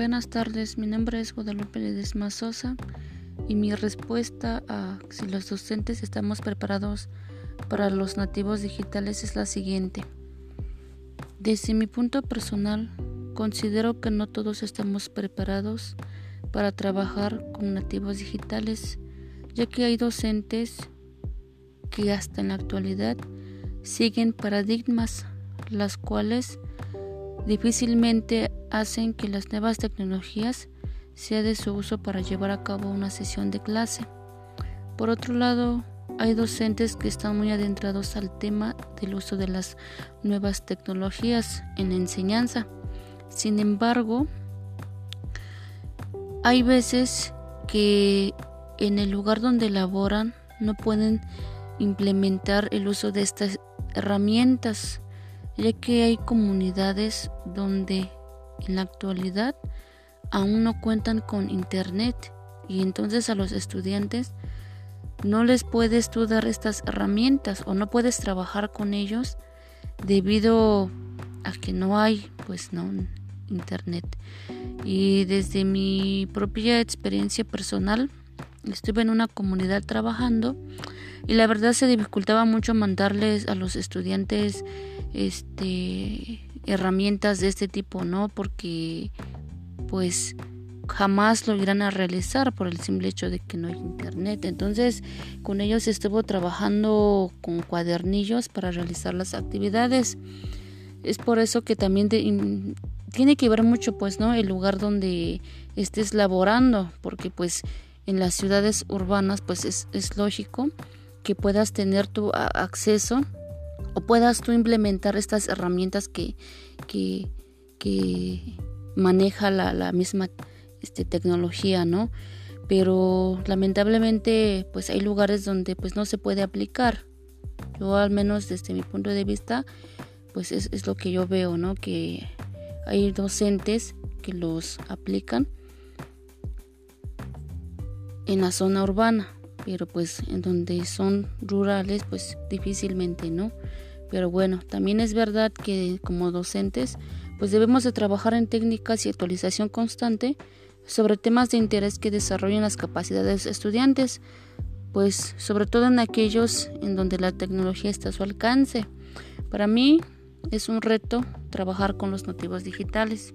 Buenas tardes, mi nombre es Guadalupe Ledesma Sosa y mi respuesta a si los docentes estamos preparados para los nativos digitales es la siguiente. Desde mi punto personal, considero que no todos estamos preparados para trabajar con nativos digitales, ya que hay docentes que hasta en la actualidad siguen paradigmas, las cuales difícilmente hacen que las nuevas tecnologías sea de su uso para llevar a cabo una sesión de clase. Por otro lado, hay docentes que están muy adentrados al tema del uso de las nuevas tecnologías en la enseñanza. Sin embargo, hay veces que en el lugar donde laboran no pueden implementar el uso de estas herramientas, ya que hay comunidades donde en la actualidad aún no cuentan con internet y entonces a los estudiantes no les puedes tú dar estas herramientas o no puedes trabajar con ellos debido a que no hay pues no internet. Y desde mi propia experiencia personal estuve en una comunidad trabajando y la verdad se dificultaba mucho mandarles a los estudiantes este herramientas de este tipo, ¿no? Porque pues jamás lo irán a realizar por el simple hecho de que no hay internet. Entonces, con ellos estuvo trabajando con cuadernillos para realizar las actividades. Es por eso que también tiene que ver mucho, pues, ¿no? El lugar donde estés laborando, porque pues en las ciudades urbanas, pues es, es lógico que puedas tener tu acceso o puedas tú implementar estas herramientas que, que, maneja la, la misma este, tecnología, ¿no? Pero lamentablemente pues hay lugares donde pues no se puede aplicar. Yo al menos desde mi punto de vista pues es, es lo que yo veo, ¿no? Que hay docentes que los aplican en la zona urbana, pero pues en donde son rurales pues difícilmente, ¿no? Pero bueno, también es verdad que como docentes pues debemos de trabajar en técnicas y actualización constante sobre temas de interés que desarrollen las capacidades de estudiantes, pues sobre todo en aquellos en donde la tecnología está a su alcance. Para mí es un reto trabajar con los nativos digitales.